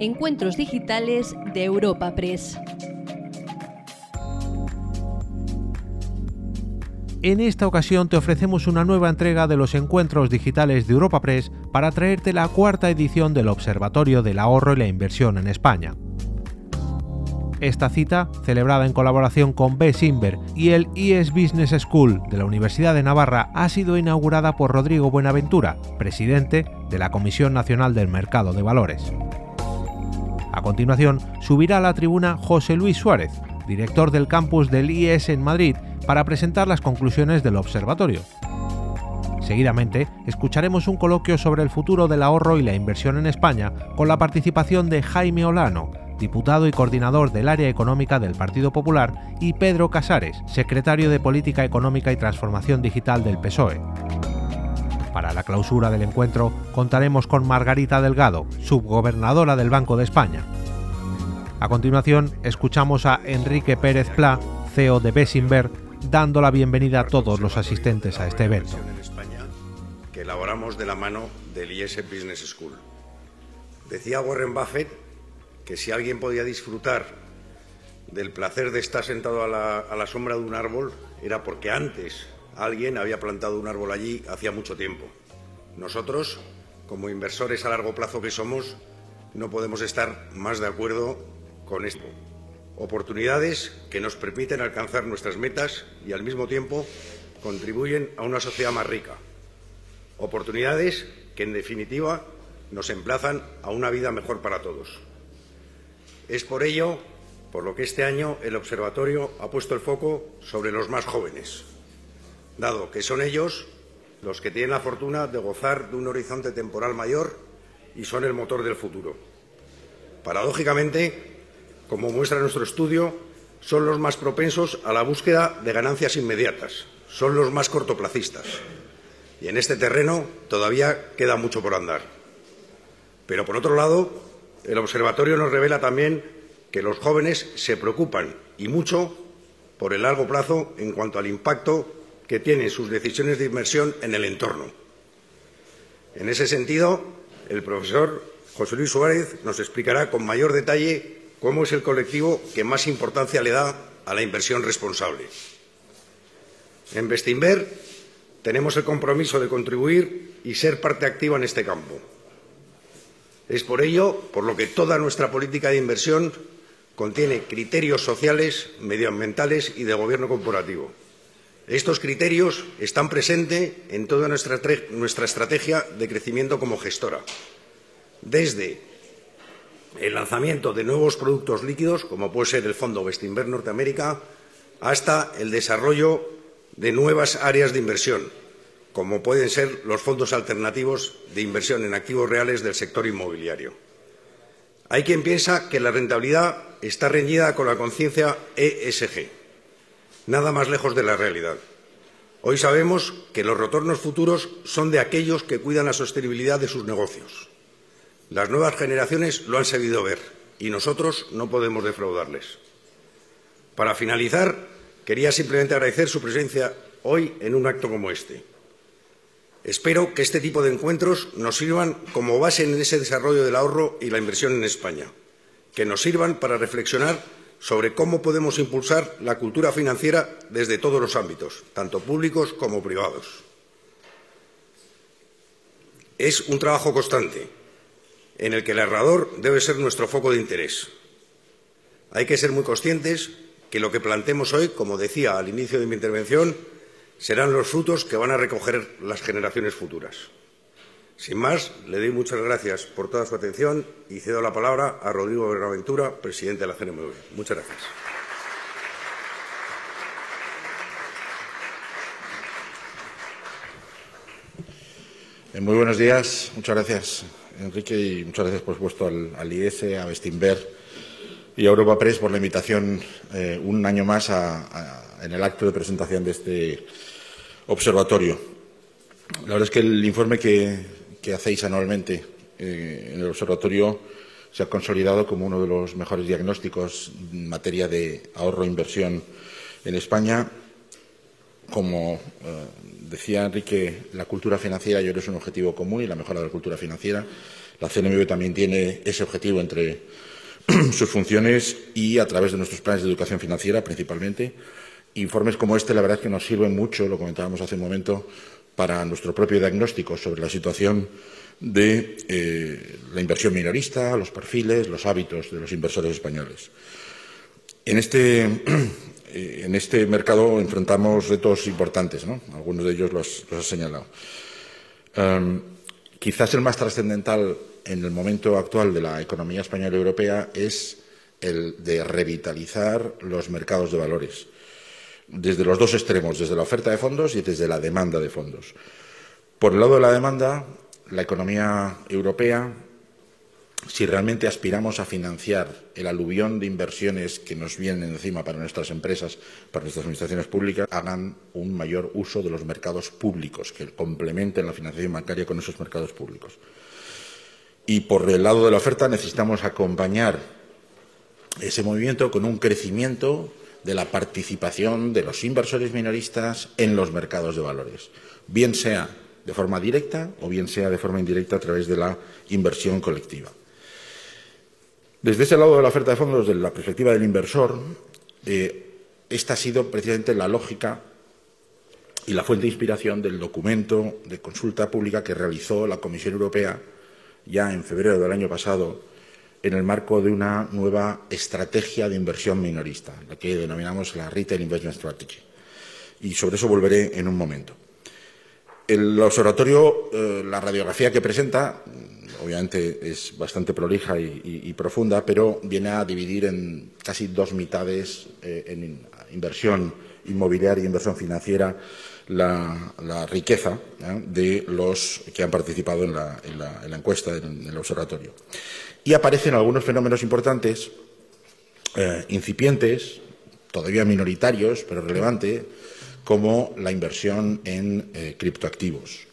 Encuentros Digitales de Europa Press. En esta ocasión te ofrecemos una nueva entrega de los encuentros digitales de Europa Press para traerte la cuarta edición del Observatorio del Ahorro y la Inversión en España. Esta cita, celebrada en colaboración con B. Simber y el IES Business School de la Universidad de Navarra, ha sido inaugurada por Rodrigo Buenaventura, presidente de la Comisión Nacional del Mercado de Valores. A continuación, subirá a la tribuna José Luis Suárez, director del campus del IES en Madrid, para presentar las conclusiones del observatorio. Seguidamente, escucharemos un coloquio sobre el futuro del ahorro y la inversión en España con la participación de Jaime Olano, diputado y coordinador del área económica del Partido Popular, y Pedro Casares, secretario de Política Económica y Transformación Digital del PSOE. Para la clausura del encuentro contaremos con Margarita Delgado, subgobernadora del Banco de España. A continuación, escuchamos a Enrique Pérez Pla, CEO de Bessinver, dando la bienvenida a todos los asistentes a este evento. Que elaboramos de la mano del IS Business School. Decía Warren Buffett que si alguien podía disfrutar del placer de estar sentado a la sombra de un árbol, era porque antes alguien había plantado un árbol allí hacía mucho tiempo. Nosotros, como inversores a largo plazo que somos, no podemos estar más de acuerdo con esto oportunidades que nos permiten alcanzar nuestras metas y al mismo tiempo contribuyen a una sociedad más rica. Oportunidades que en definitiva nos emplazan a una vida mejor para todos. Es por ello por lo que este año el Observatorio ha puesto el foco sobre los más jóvenes, dado que son ellos los que tienen la fortuna de gozar de un horizonte temporal mayor y son el motor del futuro. Paradójicamente, como muestra nuestro estudio, son los más propensos a la búsqueda de ganancias inmediatas, son los más cortoplacistas. Y en este terreno todavía queda mucho por andar. Pero, por otro lado, el observatorio nos revela también que los jóvenes se preocupan, y mucho, por el largo plazo en cuanto al impacto que tienen sus decisiones de inversión en el entorno. En ese sentido, el profesor José Luis Suárez nos explicará con mayor detalle cómo es el colectivo que más importancia le da a la inversión responsable. En Bestinver tenemos el compromiso de contribuir y ser parte activa en este campo. Es por ello por lo que toda nuestra política de inversión contiene criterios sociales, medioambientales y de gobierno corporativo. Estos criterios están presentes en toda nuestra, estrategia de crecimiento como gestora, desde el lanzamiento de nuevos productos líquidos, como puede ser el Fondo Bestinver Norteamérica, hasta el desarrollo de nuevas áreas de inversión, como pueden ser los fondos alternativos de inversión en activos reales del sector inmobiliario. Hay quien piensa que la rentabilidad está reñida con la conciencia ESG, nada más lejos de la realidad. Hoy sabemos que los retornos futuros son de aquellos que cuidan la sostenibilidad de sus negocios. Las nuevas generaciones lo han sabido ver y nosotros no podemos defraudarles. Para finalizar, quería simplemente agradecer su presencia hoy en un acto como este. Espero que este tipo de encuentros nos sirvan como base en ese desarrollo del ahorro y la inversión en España, que nos sirvan para reflexionar sobre cómo podemos impulsar la cultura financiera desde todos los ámbitos, tanto públicos como privados. Es un trabajo constante en el que el ahorrador debe ser nuestro foco de interés. Hay que ser muy conscientes que lo que plantemos hoy, como decía al inicio de mi intervención, serán los frutos que van a recoger las generaciones futuras. Sin más, le doy muchas gracias por toda su atención y cedo la palabra a Rodrigo Bernaventura, presidente de la CNMV. Muchas gracias. Eh, muy buenos días. Muchas gracias, Enrique, y muchas gracias, por supuesto, al, al IES, a Bestinver y a Europa Press por la invitación eh, un año más a, en el acto de presentación de este observatorio. La verdad es que el informe que, que hacéis anualmente eh, en el observatorio se ha consolidado como uno de los mejores diagnósticos en materia de ahorro e inversión en España, como eh, decía Enrique, la cultura financiera yo creo es un objetivo común y la mejora de la cultura financiera. La CNMV también tiene ese objetivo entre sus funciones y a través de nuestros planes de educación financiera principalmente. Informes como este, la verdad es que nos sirven mucho, lo comentábamos hace un momento, para nuestro propio diagnóstico sobre la situación de eh, la inversión minorista, los perfiles, los hábitos de los inversores españoles. En este, eh, este mercado enfrentamos retos importantes, ¿no? algunos de ellos los, los señalado. Um, quizás el más trascendental en el momento actual de la economía española y europea es el de revitalizar los mercados de valores, desde los dos extremos, desde la oferta de fondos y desde la demanda de fondos. Por el lado de la demanda, la economía europea, si realmente aspiramos a financiar el aluvión de inversiones que nos vienen encima para nuestras empresas, para nuestras administraciones públicas, hagan un mayor uso de los mercados públicos, que complementen la financiación bancaria con esos mercados públicos. Y por el lado de la oferta necesitamos acompañar ese movimiento con un crecimiento de la participación de los inversores minoristas en los mercados de valores, bien sea de forma directa o bien sea de forma indirecta a través de la inversión colectiva. Desde ese lado de la oferta de fondos, desde la perspectiva del inversor, eh, esta ha sido precisamente la lógica y la fuente de inspiración del documento de consulta pública que realizó la Comisión Europea ya en febrero del año pasado en el marco de una nueva estrategia de inversión minorista, la que denominamos la Retail Investment Strategy. Y sobre eso volveré en un momento. El observatorio, eh, la radiografía que presenta, obviamente es bastante prolija y, profunda, pero viene a dividir en casi dos mitades eh, en inversión inmobiliaria e inversión financiera la, riqueza de los que han participado en la, encuesta, en, el observatorio. Y aparecen algunos fenómenos importantes, eh, incipientes, todavía minoritarios, pero relevantes, como la inversión en eh, criptoactivos.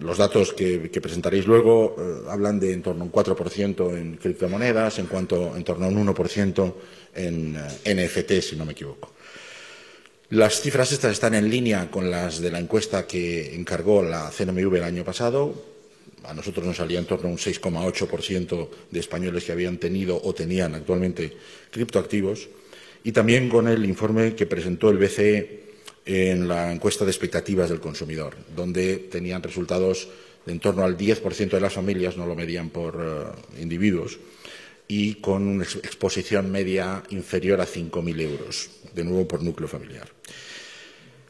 Los datos que, presentaréis luego eh, hablan de en torno a un 4% en criptomonedas, en cuanto en torno a un 1% en eh, NFT, si no me equivoco. Las cifras estas están en línea con las de la encuesta que encargó la CNMV el año pasado. A nosotros nos salía en torno a un 6,8% de españoles que habían tenido o tenían actualmente criptoactivos y también con el informe que presentó el BCE en la encuesta de expectativas del consumidor, donde tenían resultados de en torno al 10% de las familias, no lo medían por eh, individuos, y con una exposición media inferior a 5.000 euros, de nuevo por núcleo familiar.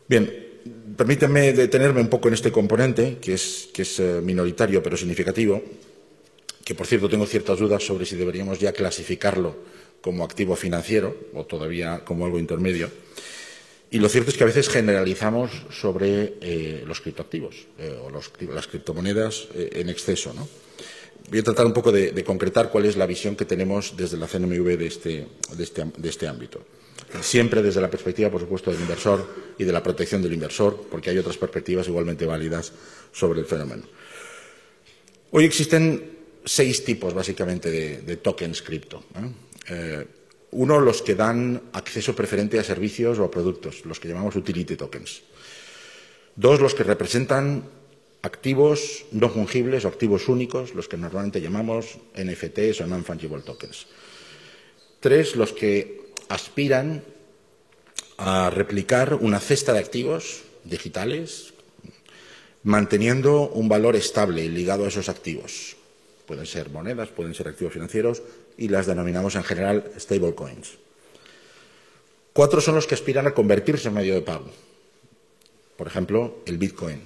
Bien, permítanme detenerme un poco en este componente, que es, eh, minoritario pero significativo, que por cierto tengo ciertas dudas sobre si deberíamos ya clasificarlo como activo financiero o todavía como algo intermedio. Y lo cierto es que a veces generalizamos sobre eh, los criptoactivos eh, o las criptomonedas en exceso. Voy a tratar un poco de, concretar cuál es la visión que tenemos desde la CNMV este, este, de este ámbito. Siempre desde la perspectiva, por supuesto, del inversor y de la protección del inversor, porque hay otras perspectivas igualmente válidas sobre el fenómeno. Hoy existen seis tipos, básicamente, de, tokens cripto. Eh, uno, los que dan acceso preferente a servicios o a productos, los que llamamos utility tokens. Dos, los que representan activos no fungibles o activos únicos, los que normalmente llamamos NFTs o non-fungible tokens. Tres, los que aspiran a replicar una cesta de activos digitales manteniendo un valor estable ligado a esos activos. Pueden ser monedas, pueden ser activos financieros y las denominamos en general stablecoins. Cuatro son los que aspiran a convertirse en medio de pago. Por ejemplo, el Bitcoin.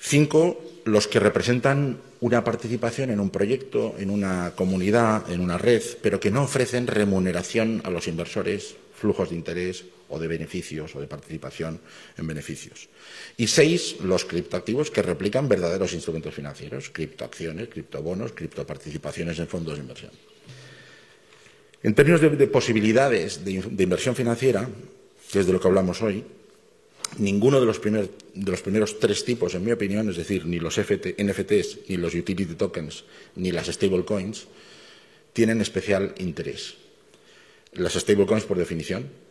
Cinco, los que representan una participación en un proyecto, en una comunidad, en una red, pero que no ofrecen remuneración a los inversores, flujos de interés o de beneficios o de participación en beneficios. Y seis, los criptoactivos que replican verdaderos instrumentos financieros, criptoacciones, criptobonos, criptoparticipaciones en fondos de inversión. En términos de, posibilidades de, inversión financiera, que es de lo que hablamos hoy, ninguno de los, de los, primeros tres tipos, en mi opinión, es decir, ni los NFTs, ni los utility tokens, ni las stablecoins, tienen especial interés las stablecoins por definición,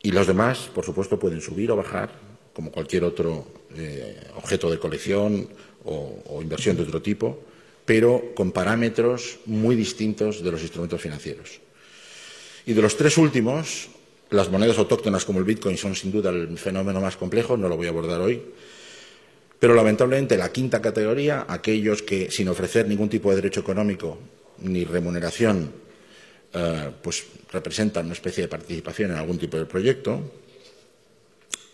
Y los demás, por supuesto, pueden subir o bajar, como cualquier otro eh, objeto de colección o, inversión de otro tipo, pero con parámetros muy distintos de los instrumentos financieros. Y de los tres últimos, las monedas autóctonas como el Bitcoin son sin duda el fenómeno más complejo, no lo voy a abordar hoy. Pero lamentablemente la quinta categoría, aquellos que sin ofrecer ningún tipo de derecho económico ni remuneración, eh, pues representan una especie de participación en algún tipo de proyecto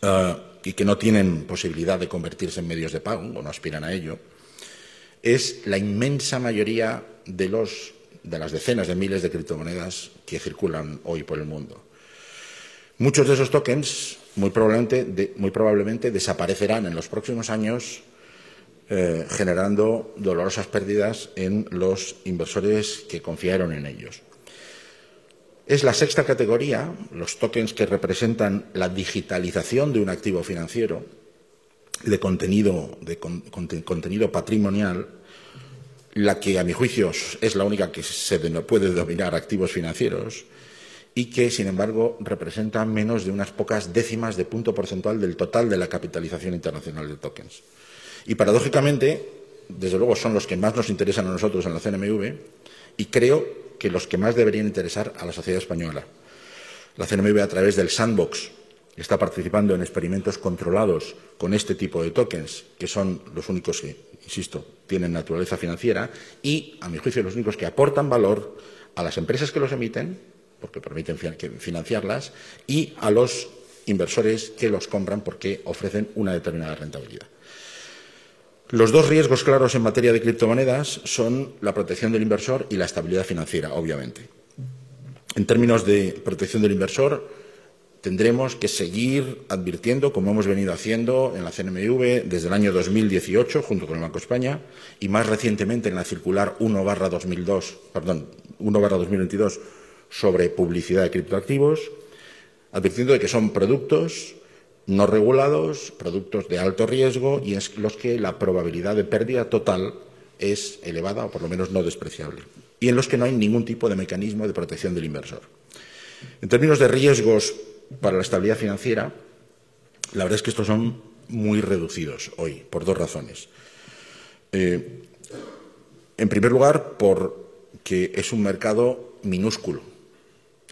eh, y que no tienen posibilidad de convertirse en medios de pago o no aspiran a ello, es la inmensa mayoría de, de las decenas de miles de criptomonedas que circulan hoy por el mundo. Muchos de esos tokens muy probablemente, desaparecerán en los próximos años eh, generando dolorosas pérdidas en los inversores que confiaron en ellos. Es la sexta categoría, los tokens que representan la digitalización de un activo financiero, de contenido, contenido patrimonial, la que, a mi juicio, es la única que se puede denominar activos financieros y que, sin embargo, representa menos de unas pocas décimas de punto porcentual del total de la capitalización internacional de tokens. Y paradójicamente, desde luego, son los que más nos interesan a nosotros en la CNMV y creo que los que más deberían interesar a la sociedad española. La CNMV, a través del sandbox, está participando en experimentos controlados con este tipo de tokens, que son los únicos que, insisto, tienen naturaleza financiera y, a mi juicio, los únicos que aportan valor a las empresas que los emiten, porque permiten financiarlas, y a los inversores que los compran porque ofrecen una determinada rentabilidad. Los dos riesgos claros en materia de criptomonedas son la protección del inversor y la estabilidad financiera, obviamente. En términos de protección del inversor, tendremos que seguir advirtiendo, como hemos venido haciendo en la CNMV desde el año 2018, junto con el Banco España, y más recientemente en la circular 1 2002, perdón, 1 2022 sobre publicidad de criptoactivos, advirtiendo de que son productos no regulados, productos de alto riesgo y en los que la probabilidad de pérdida total es elevada o por lo menos no despreciable y en los que no hay ningún tipo de mecanismo de protección del inversor. En términos de riesgos para la estabilidad financiera, la verdad es que estos son muy reducidos hoy por dos razones. Eh, en primer lugar, porque es un mercado minúsculo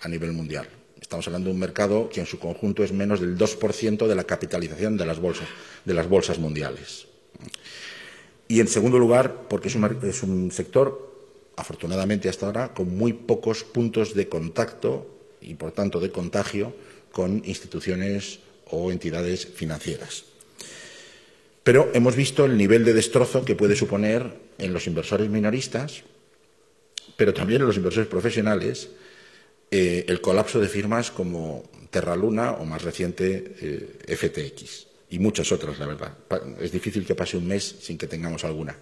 a nivel mundial. Estamos hablando de un mercado que en su conjunto es menos del 2% de la capitalización de las bolsas, de las bolsas mundiales. Y en segundo lugar, porque es un, sector, afortunadamente hasta ahora, con muy pocos puntos de contacto y, por tanto, de contagio con instituciones o entidades financieras. Pero hemos visto el nivel de destrozo que puede suponer en los inversores minoristas, pero también en los inversores profesionales, eh, el colapso de firmas como Terraluna o más reciente eh, FTX y muchas otras, la verdad. Es difícil que pase un mes sin que tengamos alguna.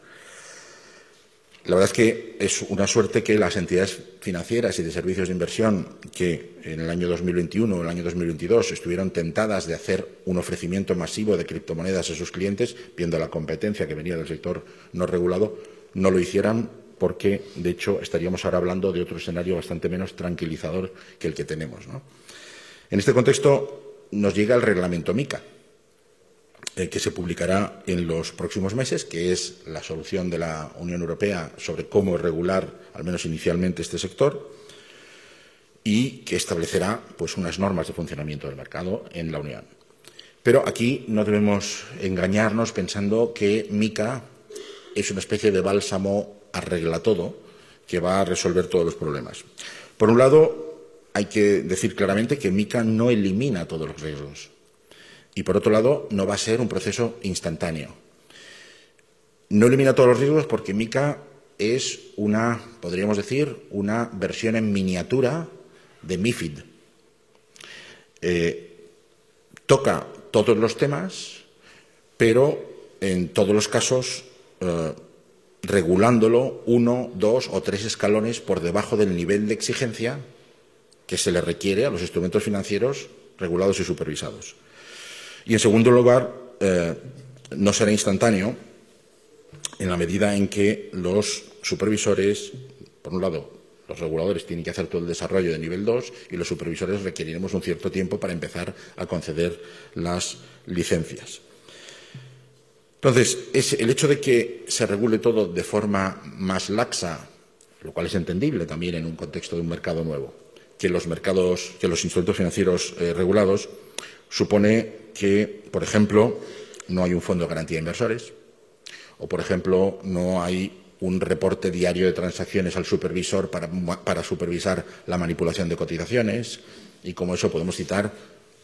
La verdad es que es una suerte que las entidades financieras y de servicios de inversión que en el año 2021 o el año 2022 estuvieron tentadas de hacer un ofrecimiento masivo de criptomonedas a sus clientes, viendo la competencia que venía del sector no regulado, no lo hicieran porque, de hecho, estaríamos ahora hablando de otro escenario bastante menos tranquilizador que el que tenemos. En este contexto nos llega el reglamento MICA, eh, que se publicará en los próximos meses, que es la solución de la Unión Europea sobre cómo regular, al menos inicialmente, este sector, y que establecerá pues, unas normas de funcionamiento del mercado en la Unión. Pero aquí no debemos engañarnos pensando que MICA es una especie de bálsamo arregla todo, que va a resolver todos los problemas. Por un lado, hay que decir claramente que MICA no elimina todos los riesgos. Y por otro lado, no va a ser un proceso instantáneo. No elimina todos los riesgos porque MICA es una, podríamos decir, una versión en miniatura de MIFID. Eh, toca todos los temas, pero en todos los casos eh, regulándolo uno, dos o tres escalones por debajo del nivel de exigencia que se le requiere a los instrumentos financieros regulados y supervisados. Y, en segundo lugar, eh, no será instantáneo en la medida en que los supervisores, por un lado, Los reguladores tienen que hacer todo el desarrollo de nivel 2 y los supervisores requeriremos un cierto tiempo para empezar a conceder las licencias. Entonces, el hecho de que se regule todo de forma más laxa, lo cual es entendible también en un contexto de un mercado nuevo, que los mercados, que los instrumentos financieros eh, regulados, supone que, por ejemplo, no hay un fondo de garantía de inversores, o, por ejemplo, no hay un reporte diario de transacciones al supervisor para, supervisar la manipulación de cotizaciones y como eso podemos citar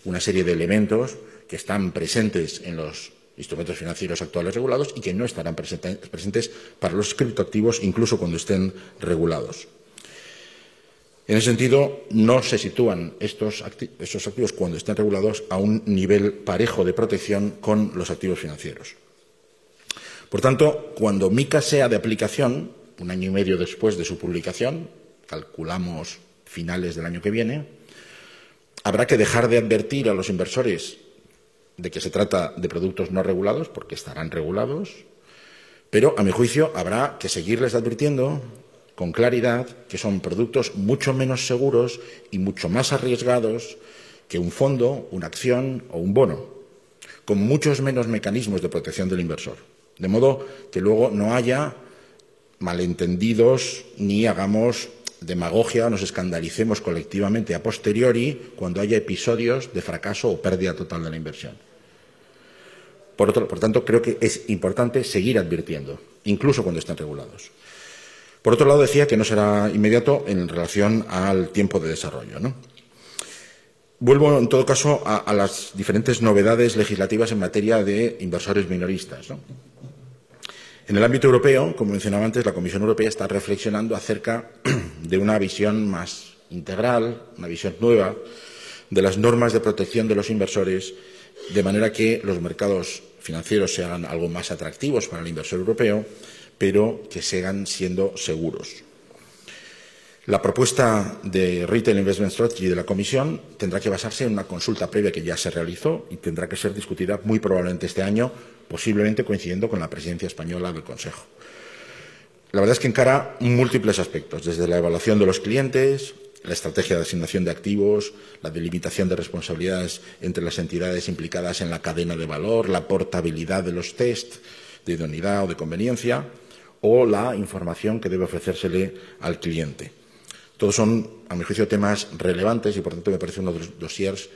una serie de elementos que están presentes en los instrumentos financieros actuales regulados y que no estarán presentes para los criptoactivos incluso cuando estén regulados. En ese sentido, no se sitúan estos, activos cuando estén regulados a un nivel parejo de protección con los activos financieros. Por tanto, cuando MICA sea de aplicación, un año y medio después de su publicación, calculamos finales del año que viene, habrá que dejar de advertir a los inversores de que se trata de productos no regulados, porque estarán regulados, pero a mi juicio habrá que seguirles advirtiendo con claridad que son productos mucho menos seguros y mucho más arriesgados que un fondo, una acción o un bono, con muchos menos mecanismos de protección del inversor. De modo que luego no haya malentendidos ni hagamos demagogia nos escandalicemos colectivamente a posteriori cuando haya episodios de fracaso o pérdida total de la inversión. Por, por tanto, creo que es importante seguir advirtiendo, incluso cuando estén regulados. Por otro lado, decía que no será inmediato en relación al tiempo de desarrollo. ¿no? Vuelvo, en todo caso, a, las diferentes novedades legislativas en materia de inversores minoristas. En el ámbito europeo, como mencionaba antes, la Comisión Europea está reflexionando acerca de una visión más integral, una visión nueva de las normas de protección de los inversores, de manera que los mercados financieros se hagan algo más atractivos para el inversor europeo, pero que sigan siendo seguros. La propuesta de Retail Investment Strategy de la Comisión tendrá que basarse en una consulta previa que ya se realizó y tendrá que ser discutida muy probablemente este año, posiblemente coincidiendo con la presidencia española del Consejo. La verdad es que encara múltiples aspectos, desde la evaluación de los clientes, la estrategia de asignación de activos, la delimitación de responsabilidades entre las entidades implicadas en la cadena de valor, la portabilidad de los test de idoneidad o de conveniencia, o la información que debe ofrecérsele al cliente. Todos son, a mi juicio, temas relevantes y, por tanto, me parece uno de los dossiers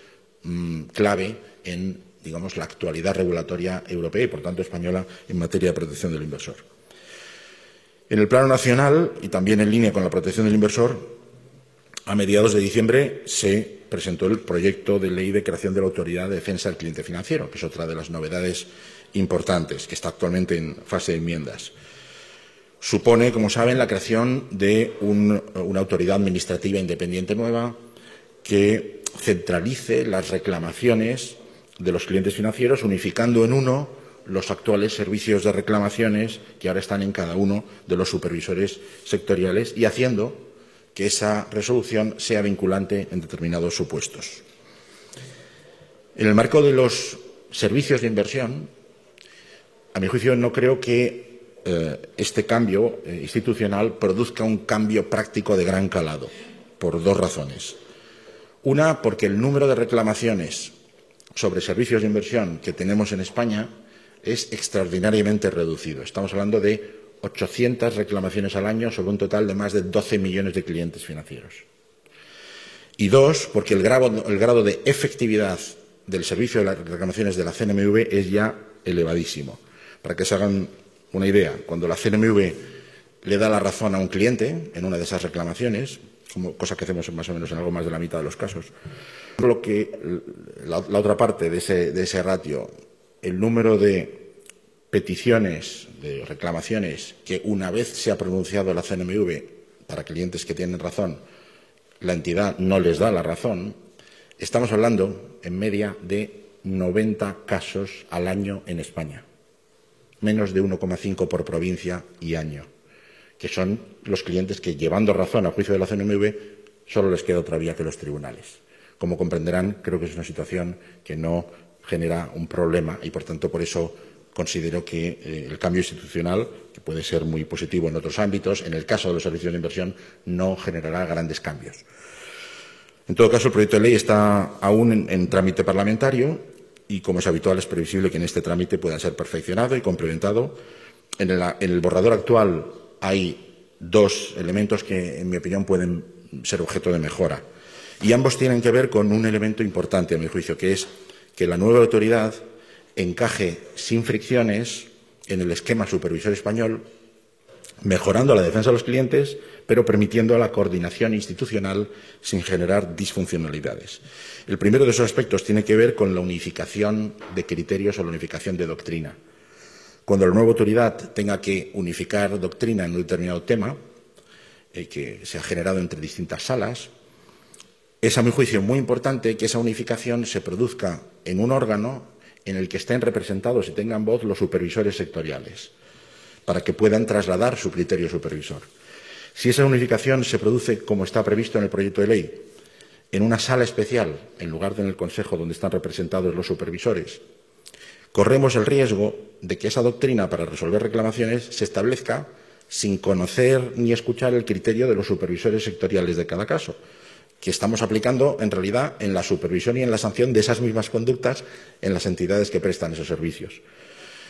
mm, clave en, digamos, la actualidad regulatoria europea y, por tanto, española en materia de protección del inversor. En el plano nacional, y también en línea con la protección del inversor, a mediados de diciembre se presentó el proyecto de ley de creación de la Autoridad de Defensa del Cliente Financiero, que es otra de las novedades importantes, que está actualmente en fase de enmiendas supone, como saben, la creación de una autoridad administrativa independiente nueva que centralice las reclamaciones de los clientes financieros, unificando en uno los actuales servicios de reclamaciones que ahora están en cada uno de los supervisores sectoriales y haciendo que esa resolución sea vinculante en determinados supuestos. En el marco de los servicios de inversión, a mi juicio, no creo que este cambio eh, institucional produzca un cambio práctico de gran calado, por dos razones. Una, porque el número de reclamaciones sobre servicios de inversión que tenemos en España es extraordinariamente reducido. Estamos hablando de 800 reclamaciones al año sobre un total de más de 12 millones de clientes financieros. Y dos, porque el grado de efectividad del servicio de las reclamaciones de la CNMV es ya elevadísimo. Para que se hagan una idea, cuando la CNMV le da la razón a un cliente en una de esas reclamaciones, como, cosa que hacemos más o menos en algo más de la mitad de los casos, lo que la, otra parte de ese, de ese ratio, el número de peticiones, de reclamaciones que una vez se ha pronunciado la CNMV para clientes que tienen razón, la entidad no les da la razón, estamos hablando en media de 90 casos al año en España menos de 1,5 por provincia y año, que son los clientes que, llevando razón a juicio de la CNMV, solo les queda otra vía que los tribunales. Como comprenderán, creo que es una situación que no genera un problema y, por tanto, por eso considero que el cambio institucional, que puede ser muy positivo en otros ámbitos, en el caso de los servicios de inversión no generará grandes cambios. En todo caso, el proyecto de ley está aún en, trámite parlamentario y, como es habitual, es previsible que en este trámite pueda ser perfeccionado y complementado. En el, borrador actual hay dos elementos que, en mi opinión, pueden ser objeto de mejora. Y ambos tienen que ver con un elemento importante, a mi juicio, que es que la nueva autoridad encaje sin fricciones en el esquema supervisor español, mejorando la defensa de los clientes pero permitiendo la coordinación institucional sin generar disfuncionalidades. El primero de esos aspectos tiene que ver con la unificación de criterios o la unificación de doctrina. Cuando la nueva autoridad tenga que unificar doctrina en un determinado tema, eh, que se ha generado entre distintas salas, es a mi juicio muy importante que esa unificación se produzca en un órgano en el que estén representados y tengan voz los supervisores sectoriales, para que puedan trasladar su criterio supervisor. Si esa unificación se produce como está previsto en el proyecto de ley, en una sala especial, en lugar de en el Consejo donde están representados los supervisores, corremos el riesgo de que esa doctrina para resolver reclamaciones se establezca sin conocer ni escuchar el criterio de los supervisores sectoriales de cada caso, que estamos aplicando en realidad en la supervisión y en la sanción de esas mismas conductas en las entidades que prestan esos servicios.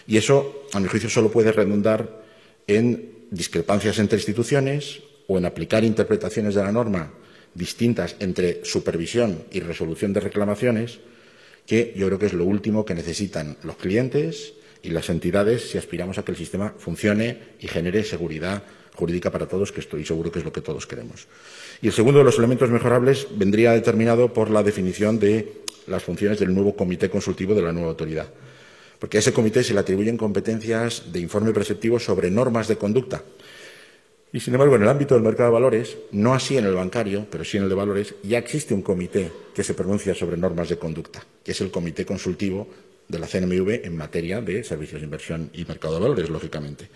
Y eso, a mi juicio, solo puede redundar en discrepancias entre instituciones o en aplicar interpretaciones de la norma distintas entre supervisión y resolución de reclamaciones, que yo creo que es lo último que necesitan los clientes y las entidades si aspiramos a que el sistema funcione y genere seguridad jurídica para todos, que estoy seguro que es lo que todos queremos. Y el segundo de los elementos mejorables vendría determinado por la definición de las funciones del nuevo comité consultivo de la nueva autoridad porque a ese comité se le atribuyen competencias de informe preceptivo sobre normas de conducta. Y, sin embargo, en el ámbito del mercado de valores, no así en el bancario, pero sí en el de valores, ya existe un comité que se pronuncia sobre normas de conducta, que es el Comité Consultivo de la CNMV en materia de servicios de inversión y mercado de valores, lógicamente.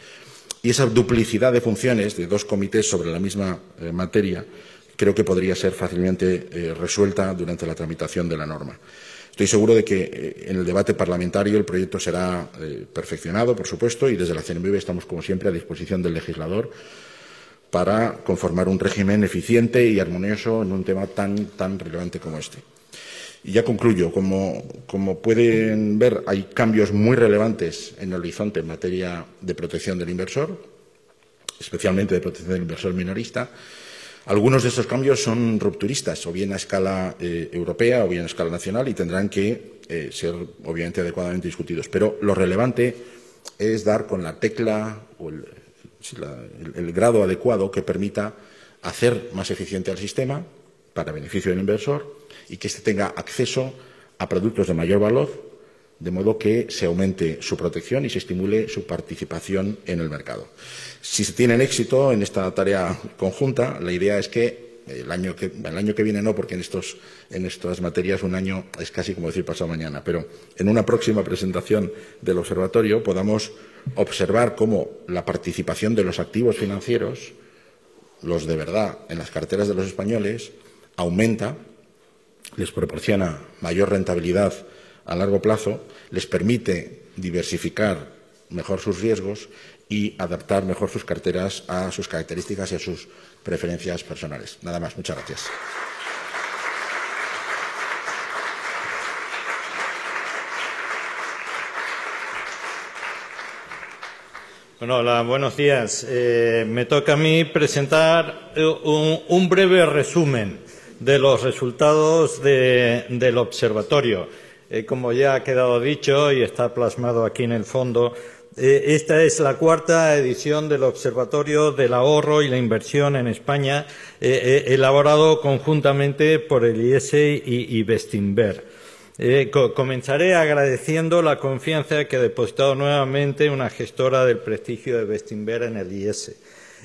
Y esa duplicidad de funciones de dos comités sobre la misma eh, materia creo que podría ser fácilmente eh, resuelta durante la tramitación de la norma. Estoy seguro de que eh, en el debate parlamentario el proyecto será eh, perfeccionado, por supuesto, y desde la CNMV estamos, como siempre, a disposición del legislador para conformar un régimen eficiente y armonioso en un tema tan, tan relevante como este. Y ya concluyo. Como, como, pueden ver, hay cambios muy relevantes en el horizonte en materia de protección del inversor, especialmente de protección del inversor minorista. Algunos de estos cambios son rupturistas, o bien a escala eh, europea o bien a escala nacional, y tendrán que eh, ser, obviamente, adecuadamente discutidos. Pero lo relevante es dar con la tecla o el, grado adecuado que permita hacer más eficiente al sistema para beneficio del inversor y que éste tenga acceso a productos de mayor valor, de modo que se aumente su protección y se estimule su participación en el mercado. Si se tienen éxito en esta tarea conjunta, la idea es que el año que, el año que viene no, porque en, estos, en estas materias un año es casi como decir pasado mañana, pero en una próxima presentación del observatorio podamos observar cómo la participación de los activos financieros, los de verdad, en las carteras de los españoles, aumenta, les proporciona mayor rentabilidad a largo plazo, les permite diversificar mejor sus riesgos y adaptar mejor sus carteras a sus características y a sus preferencias personales. Nada más. Muchas gracias. Bueno, hola, buenos días. Eh, me toca a mí presentar eh, un, breve resumen de los resultados del observatorio. Eh, como ya ha quedado dicho y está plasmado aquí en el fondo, eh, esta es la cuarta edición del Observatorio del Ahorro y la Inversión en España, eh, elaborado conjuntamente por el IES y, y Bestinver. comenzaré agradeciendo la confianza que ha depositado nuevamente una gestora del prestigio de Bestinver en el IES.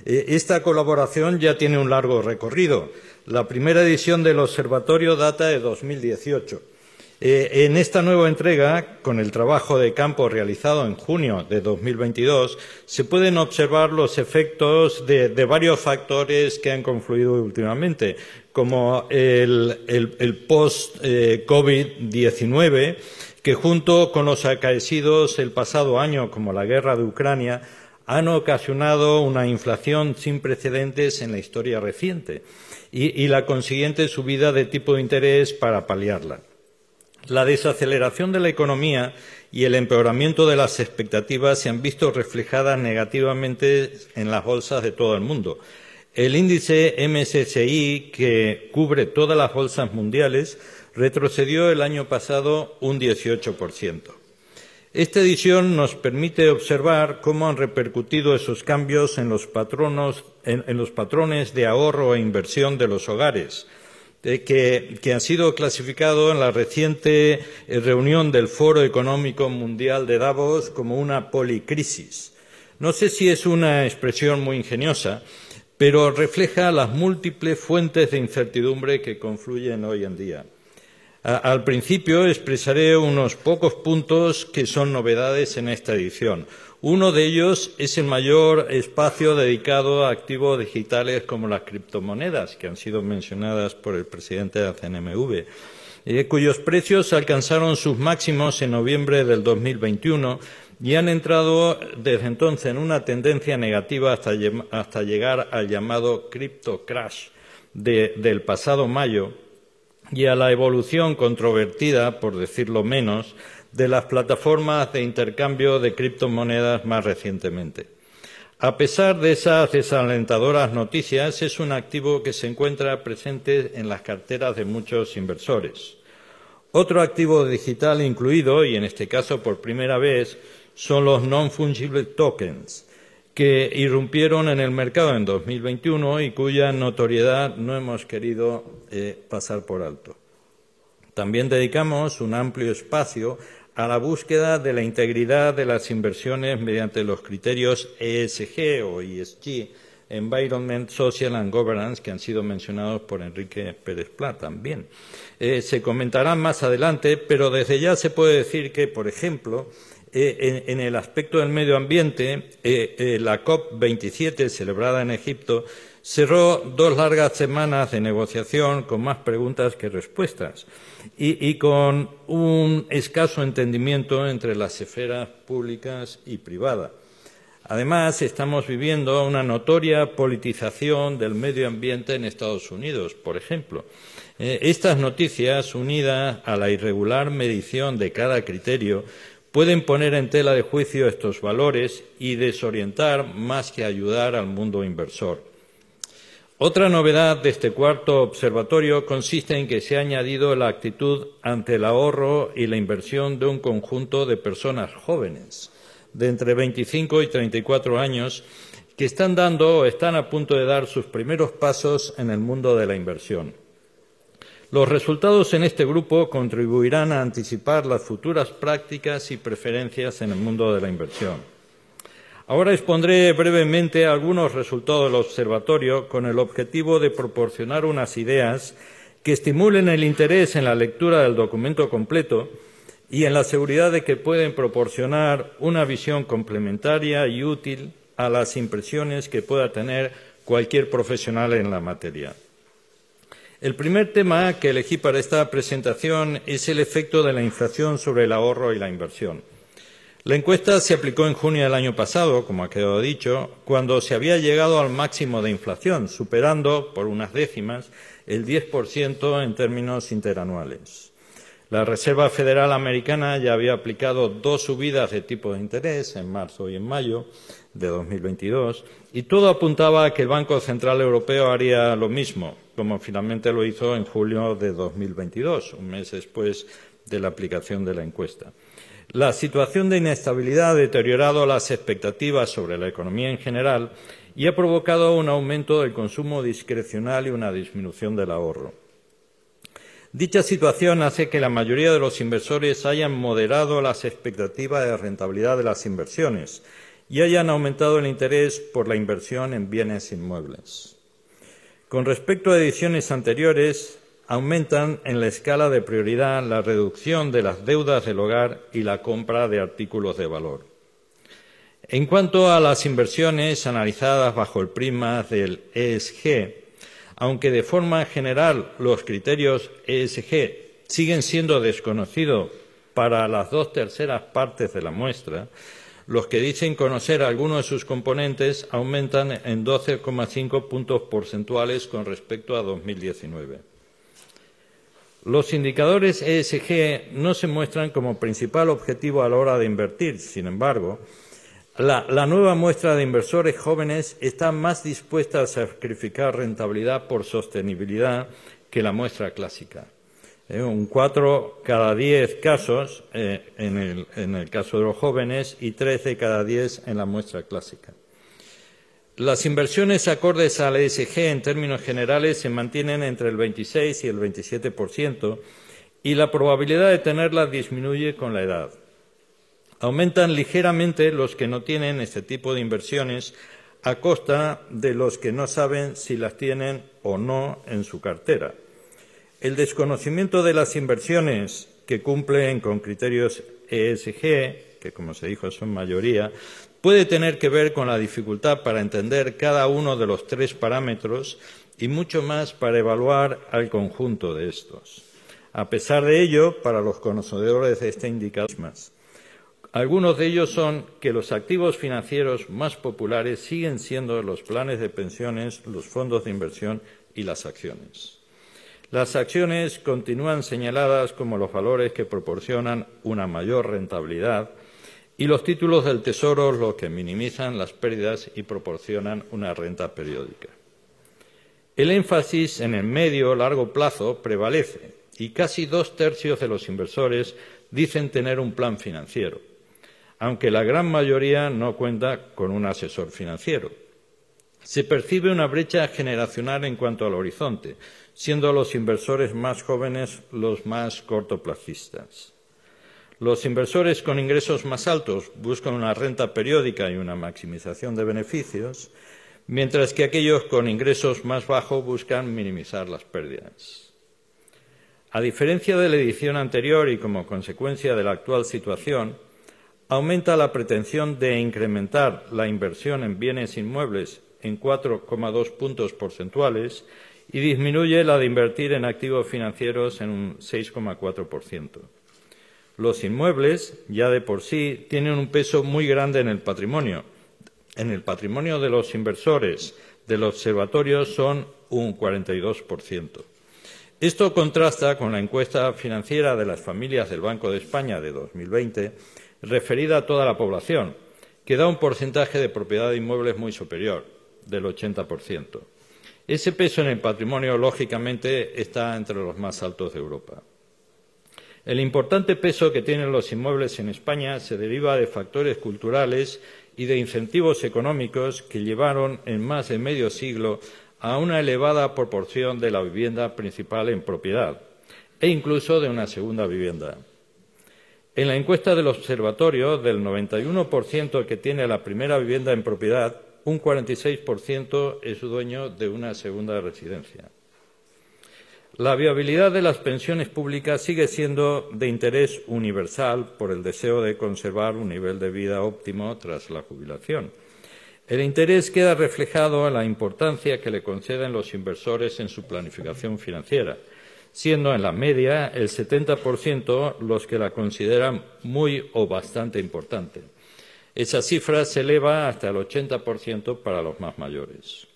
esta colaboración ya tiene un largo recorrido. La primera edición del observatorio data de 2018 eh, en esta nueva entrega, con el trabajo de campo realizado en junio de 2022, se pueden observar los efectos de, varios factores que han confluido últimamente, como el, post-COVID-19, que junto con los acaecidos el pasado año, como la guerra de Ucrania, han ocasionado una inflación sin precedentes en la historia reciente y, y la consiguiente subida de tipo de interés para paliarla. La desaceleración de la economía y el empeoramiento de las expectativas se han visto reflejadas negativamente en las bolsas de todo el mundo. El índice MSCI, que cubre todas las bolsas mundiales, retrocedió el año pasado un 18%. Esta edición nos permite observar cómo han repercutido esos cambios en los, en los patrones de ahorro e inversión de los hogares, que, ha sido clasificado en la reciente eh, reunión del Foro Económico Mundial de Davos como una policrisis. No sé si es una expresión muy ingeniosa, pero refleja las múltiples fuentes de incertidumbre que confluyen hoy en día. Al principio expresaré unos pocos puntos que son novedades en esta edición. Uno de ellos es el mayor espacio dedicado a activos digitales como las criptomonedas, que han sido mencionadas por el presidente de la CNMV, cuyos precios alcanzaron sus máximos en noviembre del 2021 y han entrado desde entonces en una tendencia negativa hasta, llegar al llamado crypto crash del pasado mayo y a la evolución controvertida, por decirlo menos, de las plataformas de intercambio de criptomonedas más recientemente. A pesar de esas desalentadoras noticias, es un activo que se encuentra presente en las carteras de muchos inversores. Otro activo digital incluido, y en este caso por primera vez, son los non-fungible tokens, que irrumpieron en el mercado en 2021 y cuya notoriedad no hemos querido eh, pasar por alto. También dedicamos un amplio espacio a la búsqueda de la integridad de las inversiones mediante los criterios ESG o ESG, Environment, Social and Governance, que han sido mencionados por Enrique Pérez Pla también. Eh, se comentarán más adelante, pero desde ya se puede decir que, por ejemplo, eh, en, el aspecto del medio ambiente, eh, la COP27, celebrada en Egipto, cerró dos largas semanas de negociación con más preguntas que respuestas y, con un escaso entendimiento entre las esferas públicas y privadas. Además, estamos viviendo una notoria politización del medio ambiente en Estados Unidos, por ejemplo. Eh, estas noticias, unidas a la irregular medición de cada criterio, pueden poner en tela de juicio estos valores y desorientar más que ayudar al mundo inversor. Otra novedad de este cuarto observatorio consiste en que se ha añadido la actitud ante el ahorro y la inversión de un conjunto de personas jóvenes de entre 25 y 34 años que están dando o están a punto de dar sus primeros pasos en el mundo de la inversión. Los resultados en este grupo contribuirán a anticipar las futuras prácticas y preferencias en el mundo de la inversión. Ahora expondré brevemente algunos resultados del observatorio con el objetivo de proporcionar unas ideas que estimulen el interés en la lectura del documento completo y en la seguridad de que pueden proporcionar una visión complementaria y útil a las impresiones que pueda tener cualquier profesional en la materia. El primer tema que elegí para esta presentación es el efecto de la inflación sobre el ahorro y la inversión. La encuesta se aplicó en junio del año pasado, como ha quedado dicho, cuando se había llegado al máximo de inflación, superando por unas décimas el 10% en términos interanuales. La Reserva Federal Americana ya había aplicado dos subidas de tipo de interés en marzo y en mayo de 2022 y todo apuntaba a que el Banco Central Europeo haría lo mismo, como finalmente lo hizo en julio de 2022, un mes después de la aplicación de la encuesta. La situación de inestabilidad ha deteriorado las expectativas sobre la economía en general y ha provocado un aumento del consumo discrecional y una disminución del ahorro. Dicha situación hace que la mayoría de los inversores hayan moderado las expectativas de rentabilidad de las inversiones y hayan aumentado el interés por la inversión en bienes inmuebles. Con respecto a ediciones anteriores, aumentan en la escala de prioridad la reducción de las deudas del hogar y la compra de artículos de valor. En cuanto a las inversiones analizadas bajo el prisma del ESG, aunque de forma general los criterios ESG siguen siendo desconocidos para las dos terceras partes de la muestra, los que dicen conocer algunos de sus componentes aumentan en 12,5 puntos porcentuales con respecto a 2019. Los indicadores ESG no se muestran como principal objetivo a la hora de invertir. Sin embargo, la, nueva muestra de inversores jóvenes está más dispuesta a sacrificar rentabilidad por sostenibilidad que la muestra clásica. Un 4 cada 10 casos eh, en, el, en, el, caso de los jóvenes y 13 cada 10 en la muestra clásica. Las inversiones acordes al ESG en términos generales se mantienen entre el 26 y el 27% y la probabilidad de tenerlas disminuye con la edad. Aumentan ligeramente los que no tienen este tipo de inversiones a costa de los que no saben si las tienen o no en su cartera. El desconocimiento de las inversiones que cumplen con criterios ESG, que como se dijo son mayoría, puede tener que ver con la dificultad para entender cada uno de los tres parámetros y mucho más para evaluar al conjunto de estos. A pesar de ello, para los conocedores de este indicador, algunos de ellos son que los activos financieros más populares siguen siendo los planes de pensiones, los fondos de inversión y las acciones. Las acciones continúan señaladas como los valores que proporcionan una mayor rentabilidad y los títulos del Tesoro los que minimizan las pérdidas y proporcionan una renta periódica. El énfasis en el medio largo plazo prevalece y casi dos tercios de los inversores dicen tener un plan financiero, aunque la gran mayoría no cuenta con un asesor financiero. Se percibe una brecha generacional en cuanto al horizonte, siendo los inversores más jóvenes los más cortoplacistas. Los inversores con ingresos más altos buscan una renta periódica y una maximización de beneficios, mientras que aquellos con ingresos más bajos buscan minimizar las pérdidas. A diferencia de la edición anterior y como consecuencia de la actual situación, aumenta la pretensión de incrementar la inversión en bienes inmuebles en 4,2 puntos porcentuales y disminuye la de invertir en activos financieros en un 6,4%. Los inmuebles, ya de por sí, tienen un peso muy grande en el patrimonio. En el patrimonio de los inversores del observatorio son un 42%. Esto contrasta con la encuesta financiera de las familias del Banco de España de 2020, referida a toda la población, que da un porcentaje de propiedad de inmuebles muy superior, del 80%. Ese peso en el patrimonio, lógicamente, está entre los más altos de Europa. El importante peso que tienen los inmuebles en España se deriva de factores culturales y de incentivos económicos que llevaron en más de medio siglo a una elevada proporción de la vivienda principal en propiedad e incluso de una segunda vivienda. En la encuesta del observatorio, del 91% que tiene la primera vivienda en propiedad, un 46% es dueño de una segunda residencia. La viabilidad de las pensiones públicas sigue siendo de interés universal por el deseo de conservar un nivel de vida óptimo tras la jubilación. El interés queda reflejado en la importancia que le conceden los inversores en su planificación financiera, siendo en la media el 70% los que la consideran muy o bastante importante. Esa cifra se eleva hasta el 80% para los más mayores.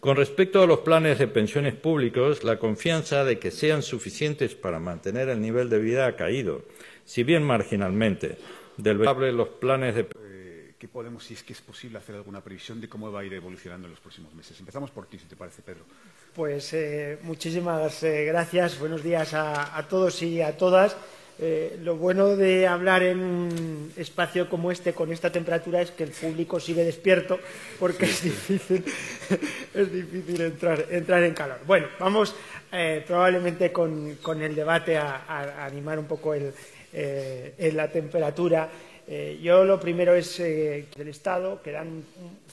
Con respecto a los planes de pensiones públicos, la confianza de que sean suficientes para mantener el nivel de vida ha caído, si bien marginalmente. Del los planes de ¿Qué podemos, si es que es posible, hacer alguna previsión de cómo va a ir evolucionando en los próximos meses? Empezamos por ti, si te parece, Pedro. Pues eh, muchísimas eh, gracias. Buenos días a, a todos y a todas. Eh, lo bueno de hablar en un espacio como este con esta temperatura es que el público sigue despierto porque es difícil, es difícil entrar, entrar en calor. Bueno, vamos probablemente con, con, el debate a, a, animar un poco el, en la temperatura. Eh, yo lo primero es eh, del Estado, que dan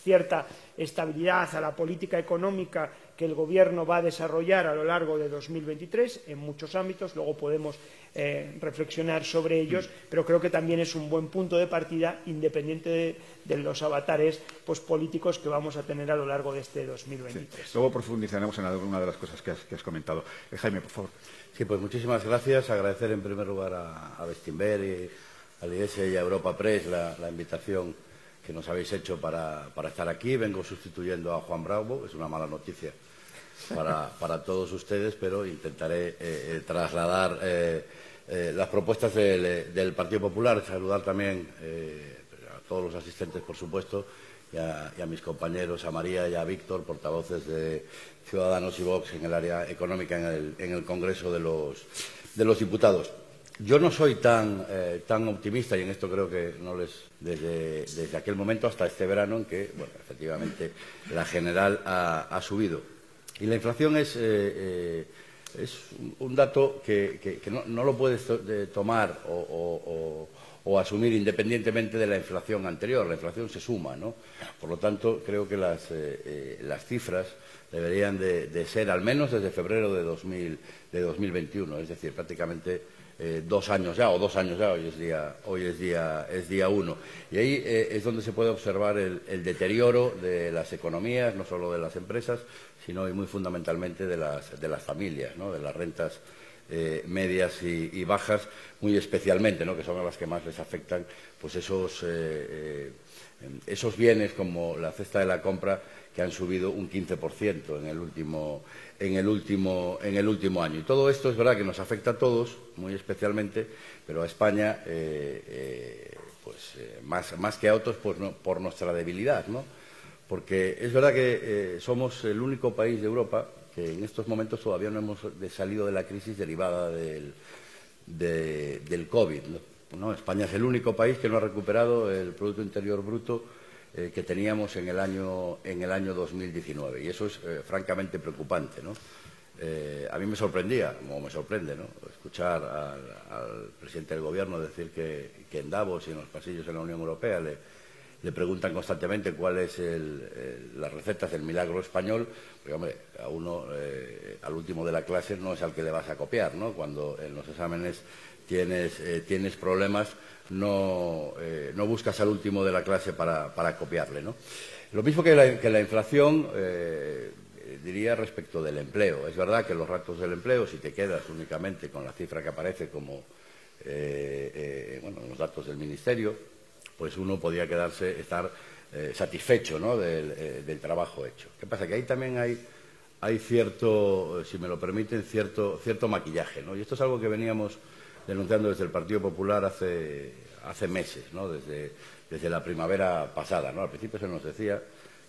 cierta estabilidad a la política económica que el Gobierno va a desarrollar a lo largo de 2023 en muchos ámbitos. Luego podemos eh, reflexionar sobre ellos, pero creo que también es un buen punto de partida, independiente de, los avatares pues, políticos que vamos a tener a lo largo de este 2023. Luego profundizaremos en alguna de las cosas que has, comentado. Eh, Jaime, por favor. Sí, pues muchísimas gracias. Agradecer en primer lugar a, a Bestinver y al IES y a Europa Press la, invitación que nos habéis hecho para, estar aquí. Vengo sustituyendo a Juan Bravo, es una mala noticia para, todos ustedes, pero intentaré eh, eh, trasladar eh, las propuestas del, Partido Popular, saludar también a todos los asistentes, por supuesto, y a, mis compañeros, a María y a Víctor, portavoces de Ciudadanos y Vox en el área económica en el, Congreso de los Diputados. Yo no soy tan, eh, tan optimista y en esto creo que no les desde, desde, aquel momento hasta este verano en que, bueno, efectivamente la general ha, subido. Y la inflación es, eh, eh, es un dato que, no, lo puedes tomar o, asumir independientemente de la inflación anterior. La inflación se suma, ¿no? Por lo tanto, creo que las, las cifras deberían de, ser al menos desde febrero de, 2000, de 2021, es decir, prácticamente eh, dos años ya, o dos años ya, hoy es día, hoy es día, es día uno. Y ahí eh, es donde se puede observar el, deterioro de las economías, no solo de las empresas, sino y muy fundamentalmente de las, de las familias, ¿no? de las rentas eh, medias y, bajas, muy especialmente, ¿no? que son las que más les afectan, pues esos, esos bienes como la cesta de la compra que han subido un 15% en el último en el último en el último año. Y todo esto es verdad que nos afecta a todos, muy especialmente, pero a España eh, eh, pues eh, más, más, que a otros pues, por nuestra debilidad, ¿no? Porque es verdad que somos el único país de Europa que en estos momentos todavía no hemos salido de la crisis derivada del, del COVID. ¿no? España es el único país que no ha recuperado el Producto Interior Bruto eh, que teníamos en el año, en el año 2019. Y eso es eh, francamente preocupante. ¿no? Eh, a mí me sorprendía, como me sorprende, ¿no? escuchar al, presidente del Gobierno decir que, en Davos y en los pasillos de la Unión Europea le, le preguntan constantemente cuál es el, las recetas del milagro español, porque hombre, a uno al último de la clase no es al que le vas a copiar, ¿no? Cuando en los exámenes tienes, tienes problemas, eh, no, buscas al último de la clase para, copiarle. ¿no? Lo mismo que la, inflación, eh, diría respecto del empleo. Es verdad que los ratos del empleo, si te quedas únicamente con la cifra que aparece como eh, bueno, los datos del Ministerio, pues uno podría quedarse, estar satisfecho ¿no? del, trabajo hecho. ¿Qué pasa? Que ahí también hay, hay cierto, si me lo permiten, cierto, cierto maquillaje. ¿no? Y esto es algo que veníamos denunciando desde el Partido Popular hace, meses, ¿no? desde, desde la primavera pasada. ¿no? Al principio se nos decía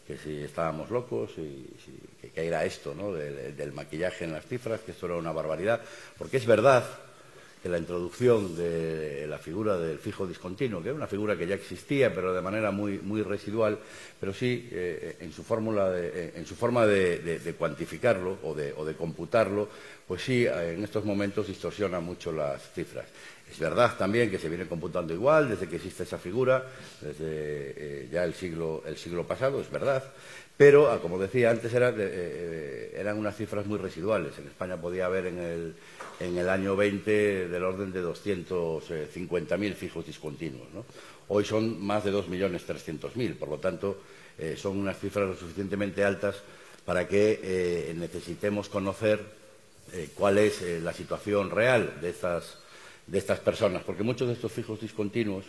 que si estábamos locos y que, era esto ¿no? del, del, maquillaje en las cifras, que esto era una barbaridad, porque es verdad que la introducción de la figura del fijo discontinuo, que era una figura que ya existía, pero de manera muy, muy residual, pero sí eh, en, su fórmula eh, en su forma de, cuantificarlo o de, o de, computarlo, pues sí, eh, en estos momentos distorsiona mucho las cifras. Es verdad también que se viene computando igual desde que existe esa figura, desde ya el siglo, el siglo pasado, es verdad, pero, ah, como decía antes, eran unas cifras muy residuales. En España podía haber en el, en el año 20 del orden de 250.000 fijos discontinuos. Hoy son más de 2.300.000, por lo tanto, eh, son unas cifras lo suficientemente altas para que eh, necesitemos conocer eh, cuál es la situación real de estas, de estas personas, porque muchos de estos fijos discontinuos,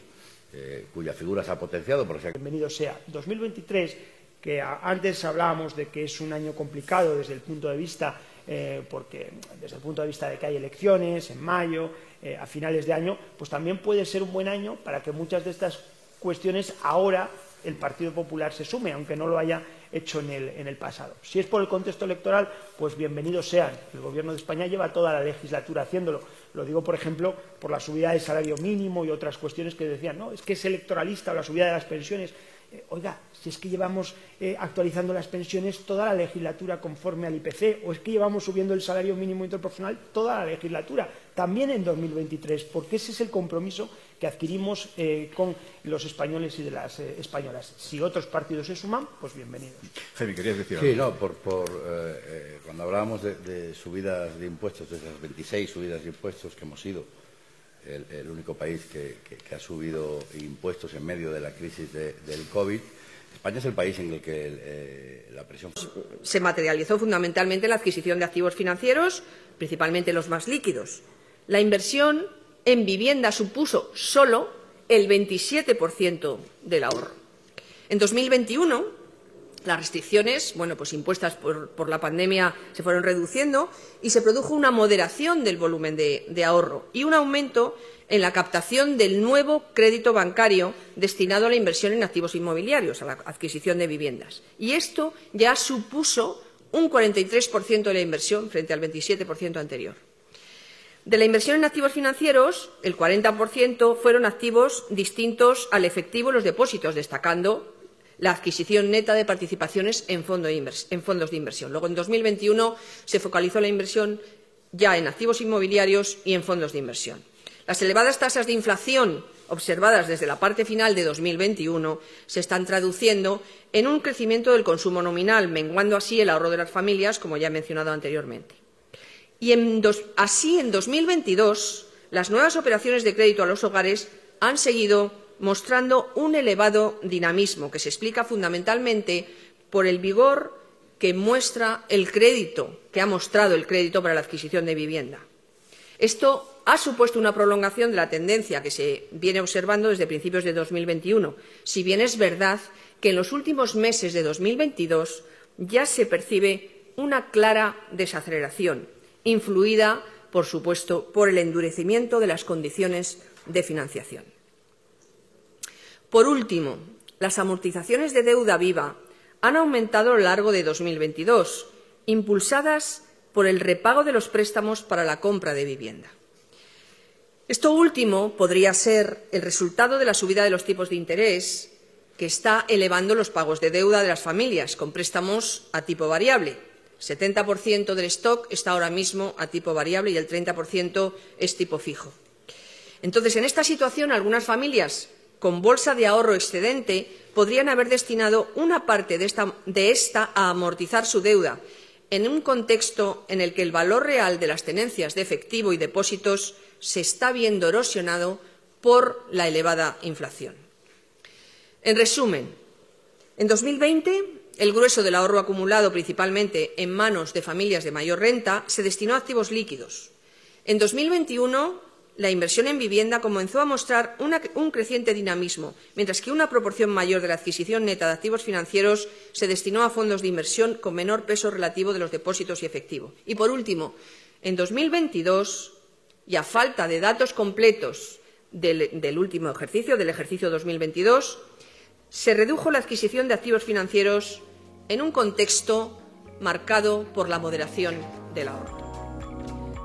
cuya figura se ha potenciado, por ejemplo. Bienvenido sea. 2023, que antes hablábamos de que es un año complicado desde el punto de vista eh, porque desde el punto de vista de que hay elecciones en mayo, eh, a finales de año, pues también puede ser un buen año para que muchas de estas cuestiones ahora el Partido Popular se sume, aunque no lo haya hecho en el, en el, pasado. Si es por el contexto electoral, pues bienvenidos sean. El Gobierno de España lleva toda la legislatura haciéndolo. Lo digo, por ejemplo, por la subida del salario mínimo y otras cuestiones que decían, no, es que es electoralista o la subida de las pensiones. Eh, oiga, si es que llevamos eh, actualizando las pensiones toda la legislatura conforme al IPC, o es que llevamos subiendo el salario mínimo interprofesional toda la legislatura. también en 2023, porque ese es el compromiso que adquirimos eh, con los españoles y de las eh, españolas. Si otros partidos se suman, pues bienvenidos. Javi, ¿querías decir algo? Sí, no, por, eh, cuando hablábamos de, subidas de impuestos, de esas 26 subidas de impuestos que hemos sido el, único país que, ha subido impuestos en medio de la crisis del COVID, España es el país en el que la presión. Se materializó fundamentalmente la adquisición de activos financieros, principalmente los más líquidos. La inversión en vivienda supuso solo el 27% del ahorro. En 2021, las restricciones, bueno, pues impuestas por, la pandemia, se fueron reduciendo y se produjo una moderación del volumen de, ahorro y un aumento en la captación del nuevo crédito bancario destinado a la inversión en activos inmobiliarios, a la adquisición de viviendas. Y esto ya supuso un 43% de la inversión frente al 27% anterior. De la inversión en activos financieros, el 40% fueron activos distintos al efectivo y los depósitos, destacando la adquisición neta de participaciones en, fondos de inversión. Luego, en 2021, se focalizó la inversión ya en activos inmobiliarios y en fondos de inversión. Las elevadas tasas de inflación observadas desde la parte final de 2021 se están traduciendo en un crecimiento del consumo nominal, menguando así el ahorro de las familias, como ya he mencionado anteriormente. Y así, en 2022, las nuevas operaciones de crédito a los hogares han seguido mostrando un elevado dinamismo que se explica fundamentalmente por el vigor que muestra el crédito, que ha mostrado el crédito para la adquisición de vivienda. Esto ha supuesto una prolongación de la tendencia que se viene observando desde principios de 2021, si bien es verdad que en los últimos meses de 2022 ya se percibe una clara desaceleración, influida, por supuesto, por el endurecimiento de las condiciones de financiación. Por último, las amortizaciones de deuda viva han aumentado a lo largo de 2022, impulsadas por el repago de los préstamos para la compra de vivienda. Esto último podría ser el resultado de la subida de los tipos de interés que está elevando los pagos de deuda de las familias con préstamos a tipo variable, 70% del stock está ahora mismo a tipo variable y el 30% es tipo fijo. Entonces, en esta situación, algunas familias con bolsa de ahorro excedente podrían haber destinado una parte de esta, a amortizar su deuda en un contexto en el que el valor real de las tenencias de efectivo y depósitos se está viendo erosionado por la elevada inflación. En resumen, en 2020 el grueso del ahorro acumulado principalmente en manos de familias de mayor renta se destinó a activos líquidos. En 2021, la inversión en vivienda comenzó a mostrar un creciente dinamismo, mientras que una proporción mayor de la adquisición neta de activos financieros se destinó a fondos de inversión con menor peso relativo de los depósitos y efectivo. Y, por último, en 2022, y a falta de datos completos del, del último ejercicio, del ejercicio 2022, se redujo la adquisición de activos financieros en un contexto marcado por la moderación del ahorro.